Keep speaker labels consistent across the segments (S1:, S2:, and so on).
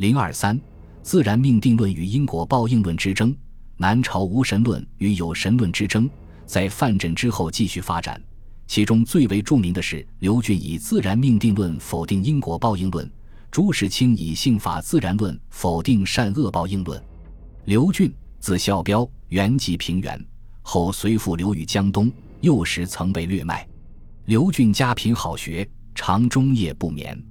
S1: 零二三，自然命定论与因果报应论之争，南朝无神论与有神论之争，在范缜之后继续发展。其中最为著名的是刘俊以自然命定论否定因果报应论，朱士清以性法自然论否定善恶报应论。刘俊，字孝标，原籍平原，后随父流寓江东，幼时曾被掠卖。刘俊家贫好学，常终夜不眠。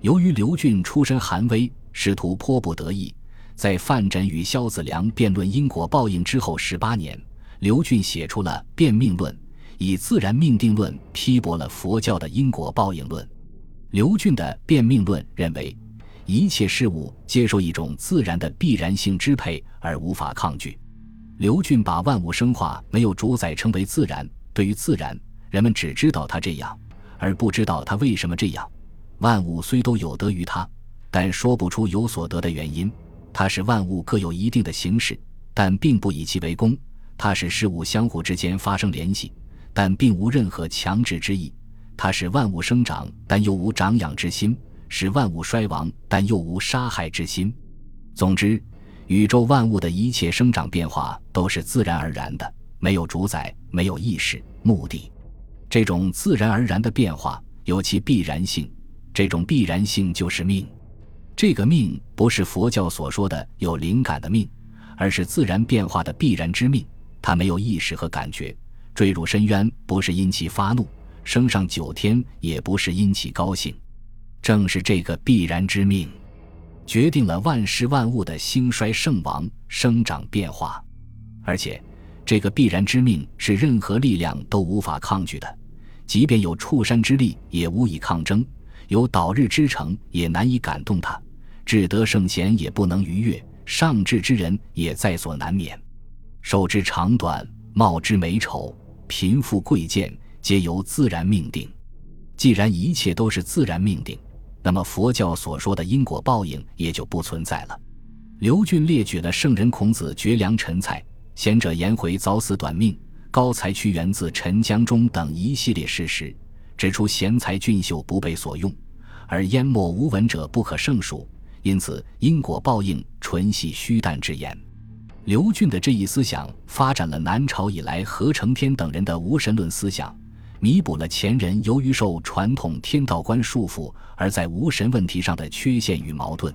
S1: 由于刘俊出身寒微，师徒颇不得意，在范缜与萧子良辩论因果报应之后十八年，刘俊写出了《辩命论》。以自然命定论批驳了佛教的因果报应论。刘俊的辩命论认为，一切事物接受一种自然的必然性支配而无法抗拒。刘俊把万物生化没有主宰称为自然。对于自然，人们只知道它这样，而不知道它为什么这样。万物虽都有得于它，但说不出有所得的原因。它是万物各有一定的形式，但并不以其为功。它是事物相互之间发生联系。但并无任何强制之意，它使万物生长，但又无长养之心；使万物衰亡，但又无杀害之心。总之，宇宙万物的一切生长变化都是自然而然的，没有主宰，没有意识、目的。这种自然而然的变化有其必然性，这种必然性就是命。这个命不是佛教所说的有灵感的命，而是自然变化的必然之命。它没有意识和感觉。坠入深渊不是因其发怒，升上九天也不是因其高兴，正是这个必然之命，决定了万事万物的兴衰盛亡、生长变化。而且，这个必然之命是任何力量都无法抗拒的，即便有触山之力也无以抗争，有倒日之城也难以感动他，至德圣贤也不能逾越，上智之人也在所难免。寿之长短，貌之美丑。贫富贵贱皆由自然命定，既然一切都是自然命定，那么佛教所说的因果报应也就不存在了。刘俊列举了圣人孔子绝良陈蔡、贤者颜回早死短命、高才屈原自陈江中等一系列事实，指出贤才俊秀不被所用，而淹没无闻者不可胜数，因此因果报应纯系虚诞之言。刘俊的这一思想发展了南朝以来何承天等人的无神论思想，弥补了前人由于受传统天道观束缚而在无神问题上的缺陷与矛盾，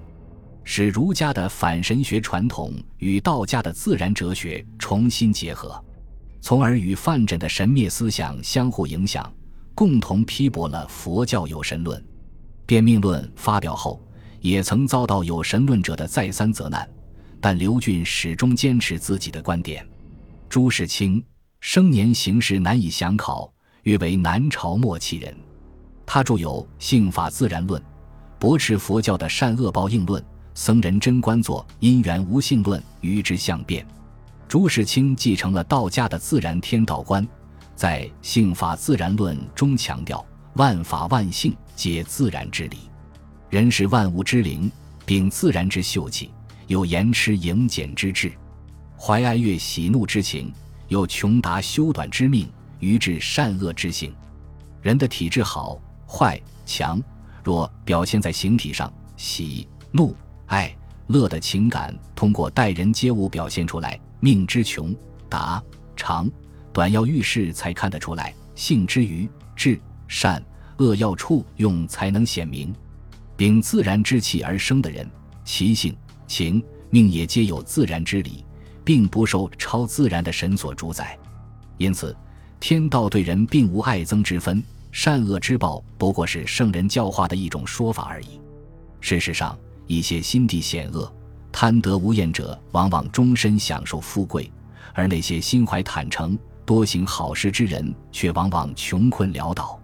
S1: 使儒家的反神学传统与道家的自然哲学重新结合，从而与范缜的神灭思想相互影响，共同批驳了佛教有神论。辩命论发表后，也曾遭到有神论者的再三责难。但刘俊始终坚持自己的观点。朱士清生年行事难以详考，约为南朝末期人。他著有《性法自然论》，驳斥佛教的善恶报应论；僧人真观作《因缘无性论》，与之相辩。朱士清继承了道家的自然天道观，在《性法自然论》中强调万法万性皆自然之理，人是万物之灵，秉自然之秀气。有延迟盈减之志，怀哀悦喜怒之情，有穷达修短之命，愚智善恶之性。人的体质好坏强弱，表现在形体上，喜怒哀乐的情感通过待人接物表现出来。命之穷达长短要遇事才看得出来，性之愚智善恶要处用才能显明。秉自然之气而生的人，其性。情命也皆有自然之理，并不受超自然的神所主宰，因此天道对人并无爱憎之分，善恶之报不过是圣人教化的一种说法而已。事实上，一些心地险恶、贪得无厌者，往往终身享受富贵；而那些心怀坦诚、多行好事之人，却往往穷困潦倒。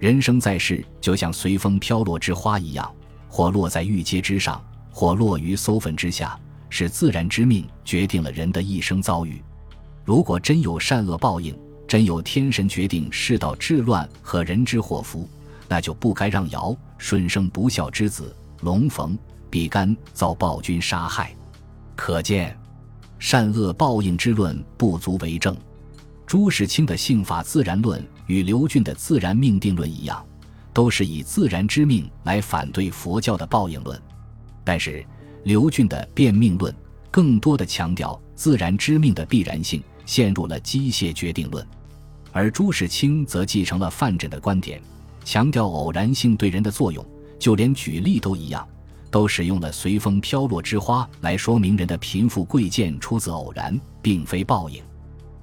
S1: 人生在世，就像随风飘落之花一样，或落在玉阶之上。或落于搜粪之下，是自然之命决定了人的一生遭遇。如果真有善恶报应，真有天神决定世道治乱和人之祸福，那就不该让尧舜生不孝之子龙逢、比干遭暴君杀害。可见，善恶报应之论不足为证。朱士清的性法自然论与刘俊的自然命定论一样，都是以自然之命来反对佛教的报应论。但是刘俊的变命论更多的强调自然之命的必然性，陷入了机械决定论；而朱士清则继承了范缜的观点，强调偶然性对人的作用，就连举例都一样，都使用了随风飘落之花来说明人的贫富贵贱出自偶然，并非报应。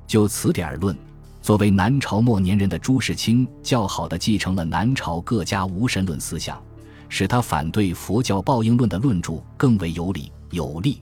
S1: 就此点而论。作为南朝末年人的朱士清，较好的继承了南朝各家无神论思想，使他反对佛教报应论的论著更为有理有力。